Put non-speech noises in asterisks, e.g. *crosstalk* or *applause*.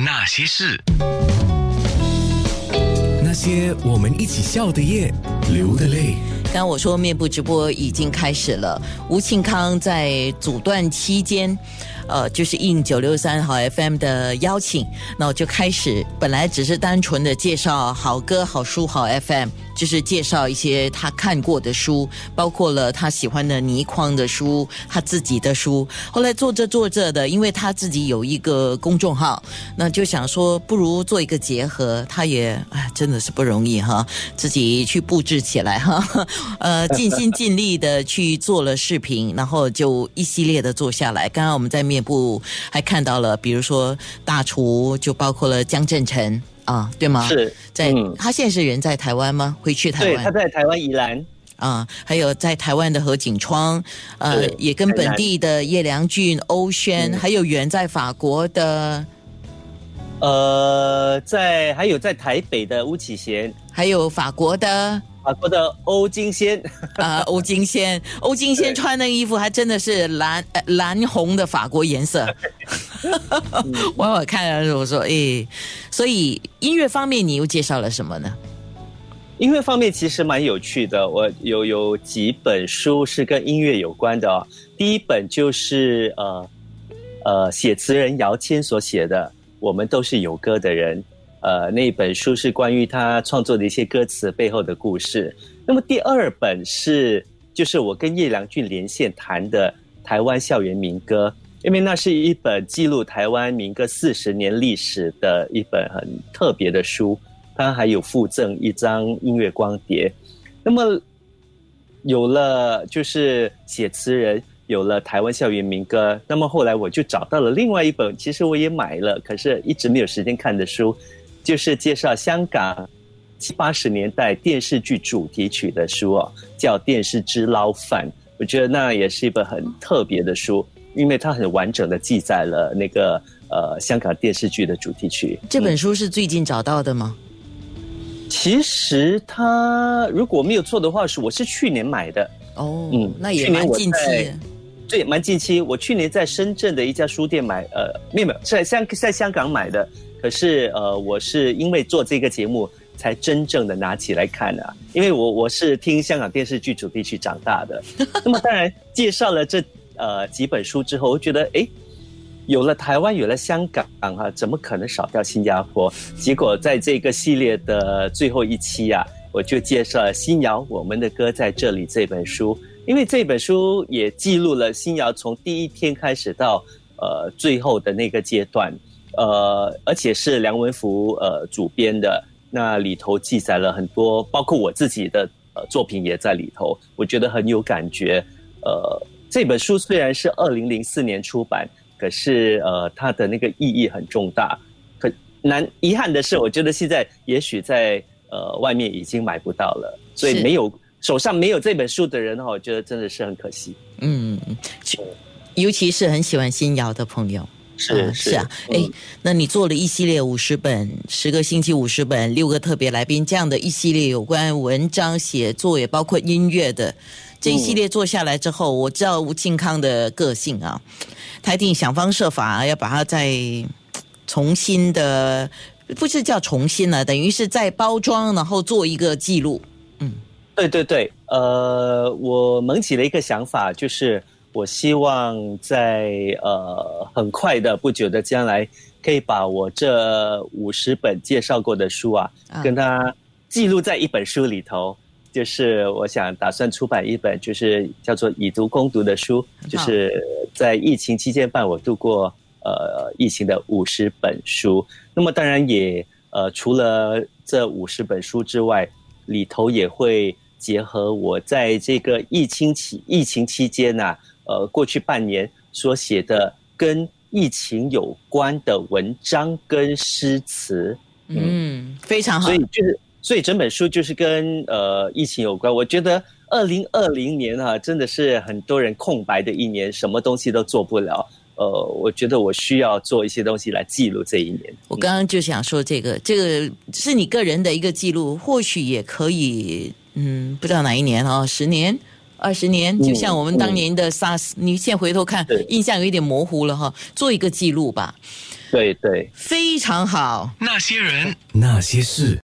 那些事，那些我们一起笑的夜，流的泪。刚刚我说面部直播已经开始了，吴庆康在阻断期间，呃，就是应九六三好 FM 的邀请，那我就开始，本来只是单纯的介绍好歌、好书、好 FM。就是介绍一些他看过的书，包括了他喜欢的倪匡的书，他自己的书。后来做着做着的，因为他自己有一个公众号，那就想说不如做一个结合。他也哎，真的是不容易哈，自己去布置起来哈，呃，*laughs* 尽心尽力的去做了视频，然后就一系列的做下来。刚刚我们在面部还看到了，比如说大厨，就包括了江振成。啊，对吗？是在他现在是人在台湾吗？会去台湾？对，他在台湾宜兰啊，还有在台湾的何景窗，呃，也跟本地的叶良俊、欧轩，还有远在法国的，呃，在还有在台北的巫启贤，还有法国的。法国的欧金仙 *laughs* 啊，欧金仙，欧金仙穿那个衣服还真的是蓝呃蓝红的法国颜色。我 *laughs* 我看了，我说哎，所以音乐方面你又介绍了什么呢？音乐方面其实蛮有趣的，我有有几本书是跟音乐有关的哦。第一本就是呃呃写词人姚谦所写的《我们都是有歌的人》。呃，那本书是关于他创作的一些歌词背后的故事。那么第二本是，就是我跟叶良俊连线谈的台湾校园民歌，因为那是一本记录台湾民歌四十年历史的一本很特别的书。它还有附赠一张音乐光碟。那么有了就是写词人，有了台湾校园民歌，那么后来我就找到了另外一本，其实我也买了，可是一直没有时间看的书。就是介绍香港七八十年代电视剧主题曲的书哦，叫《电视之捞饭》。我觉得那也是一本很特别的书，因为它很完整的记载了那个呃香港电视剧的主题曲。这本书是最近找到的吗？其实它如果没有错的话，是我是去年买的哦。嗯，那也蛮近期，对，蛮近期。我去年在深圳的一家书店买，呃，没有没有，在香在香港买的。可是，呃，我是因为做这个节目才真正的拿起来看的，因为我我是听香港电视剧主题曲长大的。*laughs* 那么，当然介绍了这呃几本书之后，我觉得，哎，有了台湾，有了香港啊，怎么可能少掉新加坡？结果在这个系列的最后一期啊，我就介绍了新谣我们的歌在这里这本书，因为这本书也记录了新谣从第一天开始到呃最后的那个阶段。呃，而且是梁文福呃主编的，那里头记载了很多，包括我自己的呃作品也在里头，我觉得很有感觉。呃，这本书虽然是二零零四年出版，可是呃它的那个意义很重大。可难遗憾的是，我觉得现在也许在呃外面已经买不到了，所以没有手上没有这本书的人的话，我觉得真的是很可惜。嗯，尤其是很喜欢新瑶的朋友。是是啊，哎，那你做了一系列五十本，十个星期五十本，六个特别来宾，这样的一系列有关文章写作，也包括音乐的这一系列做下来之后，我知道吴庆康的个性啊，他一定想方设法要把它再重新的，不是叫重新了，等于是在包装，然后做一个记录。嗯，对对对，呃，我萌起了一个想法，就是。我希望在呃很快的不久的将来，可以把我这五十本介绍过的书啊，跟它记录在一本书里头。就是我想打算出版一本，就是叫做以读攻读的书，就是在疫情期间伴我度过呃疫情的五十本书。那么当然也呃除了这五十本书之外，里头也会结合我在这个疫情期疫情期间呐。呃，过去半年所写的跟疫情有关的文章跟诗词，嗯，非常好。所以就是，所以整本书就是跟呃疫情有关。我觉得二零二零年啊，真的是很多人空白的一年，什么东西都做不了。呃，我觉得我需要做一些东西来记录这一年。我刚刚就想说，这个这个是你个人的一个记录，或许也可以，嗯，不知道哪一年啊，十年。二十年，就像我们当年的 SARS，你现在回头看，印象有一点模糊了哈。做一个记录吧。对对，非常好。那些人，那些事。